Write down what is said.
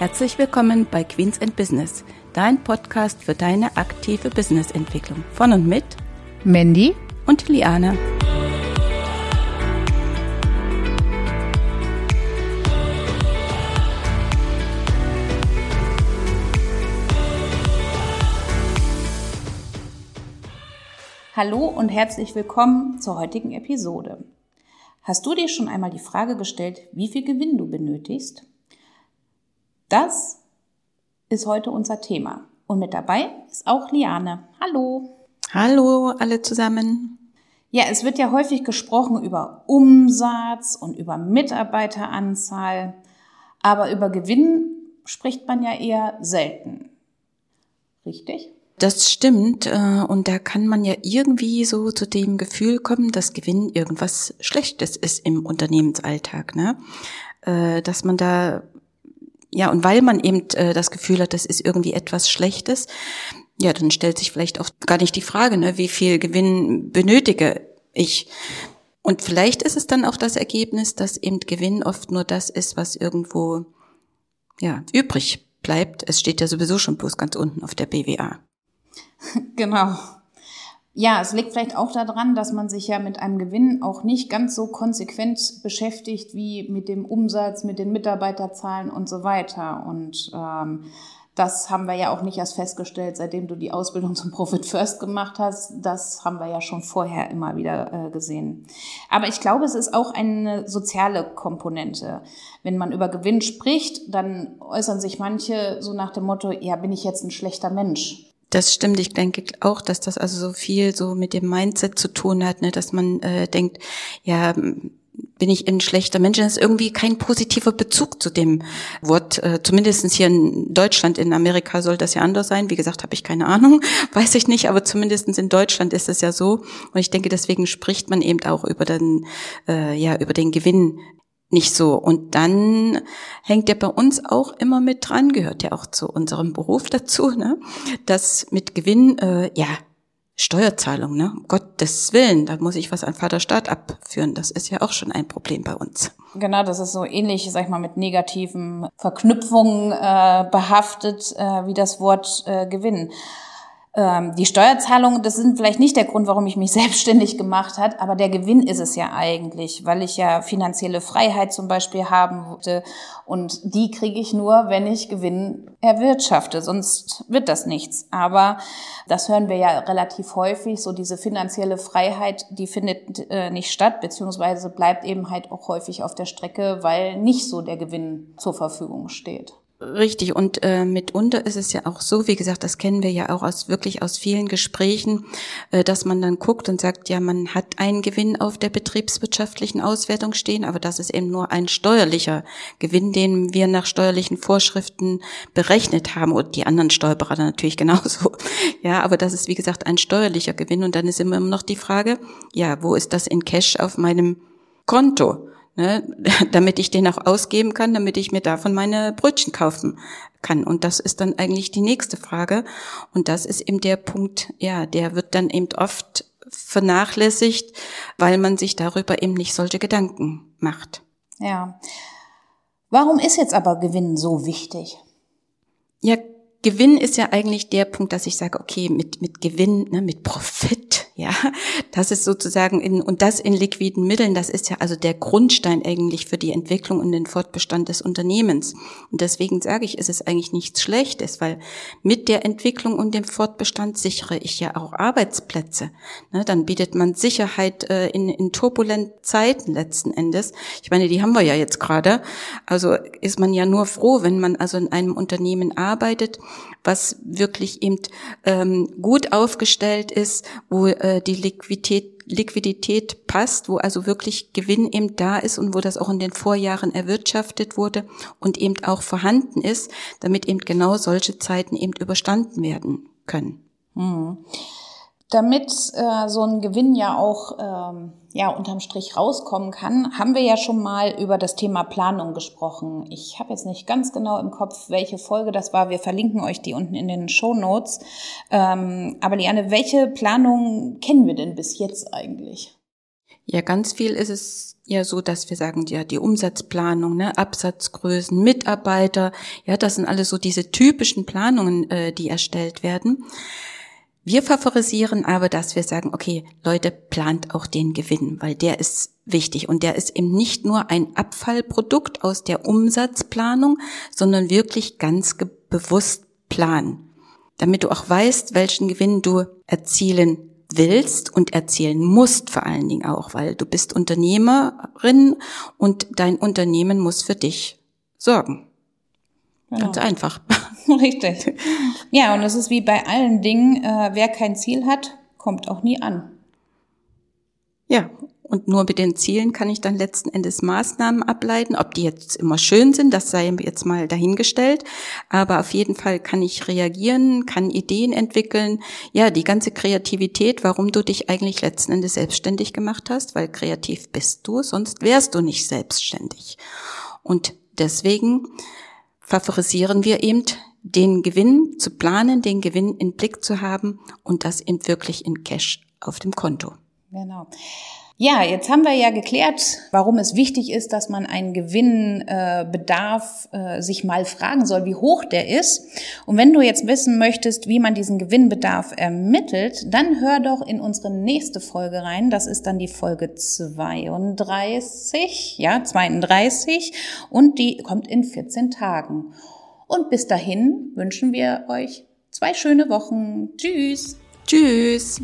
Herzlich willkommen bei Queens and Business, dein Podcast für deine aktive Businessentwicklung. Von und mit Mandy und Liane. Hallo und herzlich willkommen zur heutigen Episode. Hast du dir schon einmal die Frage gestellt, wie viel Gewinn du benötigst? Das ist heute unser Thema. Und mit dabei ist auch Liane. Hallo. Hallo alle zusammen. Ja, es wird ja häufig gesprochen über Umsatz und über Mitarbeiteranzahl, aber über Gewinn spricht man ja eher selten. Richtig? Das stimmt. Äh, und da kann man ja irgendwie so zu dem Gefühl kommen, dass Gewinn irgendwas Schlechtes ist im Unternehmensalltag, ne? Äh, dass man da, ja, und weil man eben äh, das Gefühl hat, das ist irgendwie etwas Schlechtes, ja, dann stellt sich vielleicht auch gar nicht die Frage, ne, wie viel Gewinn benötige ich. Und vielleicht ist es dann auch das Ergebnis, dass eben Gewinn oft nur das ist, was irgendwo, ja, übrig bleibt. Es steht ja sowieso schon bloß ganz unten auf der BWA. Genau. Ja, es liegt vielleicht auch daran, dass man sich ja mit einem Gewinn auch nicht ganz so konsequent beschäftigt wie mit dem Umsatz, mit den Mitarbeiterzahlen und so weiter. Und ähm, das haben wir ja auch nicht erst festgestellt, seitdem du die Ausbildung zum Profit First gemacht hast. Das haben wir ja schon vorher immer wieder äh, gesehen. Aber ich glaube, es ist auch eine soziale Komponente. Wenn man über Gewinn spricht, dann äußern sich manche so nach dem Motto, ja, bin ich jetzt ein schlechter Mensch? Das stimmt. Ich denke auch, dass das also so viel so mit dem Mindset zu tun hat, ne, dass man äh, denkt, ja, bin ich ein schlechter Mensch? Das ist irgendwie kein positiver Bezug zu dem Wort. Äh, zumindest hier in Deutschland, in Amerika soll das ja anders sein. Wie gesagt, habe ich keine Ahnung, weiß ich nicht, aber zumindest in Deutschland ist es ja so. Und ich denke, deswegen spricht man eben auch über den, äh, ja, über den Gewinn nicht so. Und dann hängt ja bei uns auch immer mit dran, gehört ja auch zu unserem Beruf dazu, ne? dass mit Gewinn, äh, ja, Steuerzahlung, ne? Um Gottes Willen, da muss ich was an Vaterstaat abführen. Das ist ja auch schon ein Problem bei uns. Genau, das ist so ähnlich, sag ich mal, mit negativen Verknüpfungen äh, behaftet äh, wie das Wort äh, Gewinn. Ähm, die Steuerzahlungen, das sind vielleicht nicht der Grund, warum ich mich selbstständig gemacht hat, aber der Gewinn ist es ja eigentlich, weil ich ja finanzielle Freiheit zum Beispiel haben wollte und die kriege ich nur, wenn ich Gewinn erwirtschafte, sonst wird das nichts. Aber das hören wir ja relativ häufig, so diese finanzielle Freiheit, die findet äh, nicht statt, beziehungsweise bleibt eben halt auch häufig auf der Strecke, weil nicht so der Gewinn zur Verfügung steht. Richtig, und äh, mitunter ist es ja auch so, wie gesagt, das kennen wir ja auch aus wirklich aus vielen Gesprächen, äh, dass man dann guckt und sagt, ja, man hat einen Gewinn auf der betriebswirtschaftlichen Auswertung stehen, aber das ist eben nur ein steuerlicher Gewinn, den wir nach steuerlichen Vorschriften berechnet haben und die anderen Steuerberater natürlich genauso. Ja, aber das ist wie gesagt ein steuerlicher Gewinn und dann ist immer noch die Frage, ja, wo ist das in Cash auf meinem Konto? Ne, damit ich den auch ausgeben kann, damit ich mir davon meine Brötchen kaufen kann. Und das ist dann eigentlich die nächste Frage. Und das ist eben der Punkt, ja, der wird dann eben oft vernachlässigt, weil man sich darüber eben nicht solche Gedanken macht. Ja. Warum ist jetzt aber Gewinn so wichtig? Ja, Gewinn ist ja eigentlich der Punkt, dass ich sage, okay, mit, mit Gewinn, ne, mit Profit, ja, das ist sozusagen in, und das in liquiden Mitteln, das ist ja also der Grundstein eigentlich für die Entwicklung und den Fortbestand des Unternehmens. Und deswegen sage ich, ist es eigentlich nichts Schlechtes, weil mit der Entwicklung und dem Fortbestand sichere ich ja auch Arbeitsplätze. Ne, dann bietet man Sicherheit äh, in, in turbulenten Zeiten letzten Endes. Ich meine, die haben wir ja jetzt gerade. Also ist man ja nur froh, wenn man also in einem Unternehmen arbeitet, was wirklich eben ähm, gut aufgestellt ist, wo äh, die Liquidität Liquidität passt, wo also wirklich Gewinn eben da ist und wo das auch in den Vorjahren erwirtschaftet wurde und eben auch vorhanden ist, damit eben genau solche Zeiten eben überstanden werden können. Mhm. Damit äh, so ein Gewinn ja auch ähm, ja unterm Strich rauskommen kann, haben wir ja schon mal über das Thema Planung gesprochen. Ich habe jetzt nicht ganz genau im Kopf, welche Folge das war. Wir verlinken euch die unten in den Show Notes. Ähm, aber Liane, welche Planung kennen wir denn bis jetzt eigentlich? Ja, ganz viel ist es ja so, dass wir sagen, ja, die Umsatzplanung, ne, Absatzgrößen, Mitarbeiter, ja, das sind alles so diese typischen Planungen, äh, die erstellt werden. Wir favorisieren aber, dass wir sagen, okay, Leute, plant auch den Gewinn, weil der ist wichtig und der ist eben nicht nur ein Abfallprodukt aus der Umsatzplanung, sondern wirklich ganz bewusst planen, damit du auch weißt, welchen Gewinn du erzielen willst und erzählen musst vor allen Dingen auch, weil du bist Unternehmerin und dein Unternehmen muss für dich sorgen. Ganz einfach. Richtig. Ja, und es ist wie bei allen Dingen, äh, wer kein Ziel hat, kommt auch nie an. Ja, und nur mit den Zielen kann ich dann letzten Endes Maßnahmen ableiten. Ob die jetzt immer schön sind, das sei jetzt mal dahingestellt. Aber auf jeden Fall kann ich reagieren, kann Ideen entwickeln. Ja, die ganze Kreativität, warum du dich eigentlich letzten Endes selbstständig gemacht hast, weil kreativ bist du, sonst wärst du nicht selbstständig. Und deswegen favorisieren wir eben den Gewinn zu planen, den Gewinn in Blick zu haben und das eben wirklich in Cash auf dem Konto. Genau. Ja, jetzt haben wir ja geklärt, warum es wichtig ist, dass man einen Gewinnbedarf äh, äh, sich mal fragen soll, wie hoch der ist. Und wenn du jetzt wissen möchtest, wie man diesen Gewinnbedarf ermittelt, dann hör doch in unsere nächste Folge rein. Das ist dann die Folge 32, ja, 32 und die kommt in 14 Tagen. Und bis dahin wünschen wir euch zwei schöne Wochen. Tschüss. Tschüss.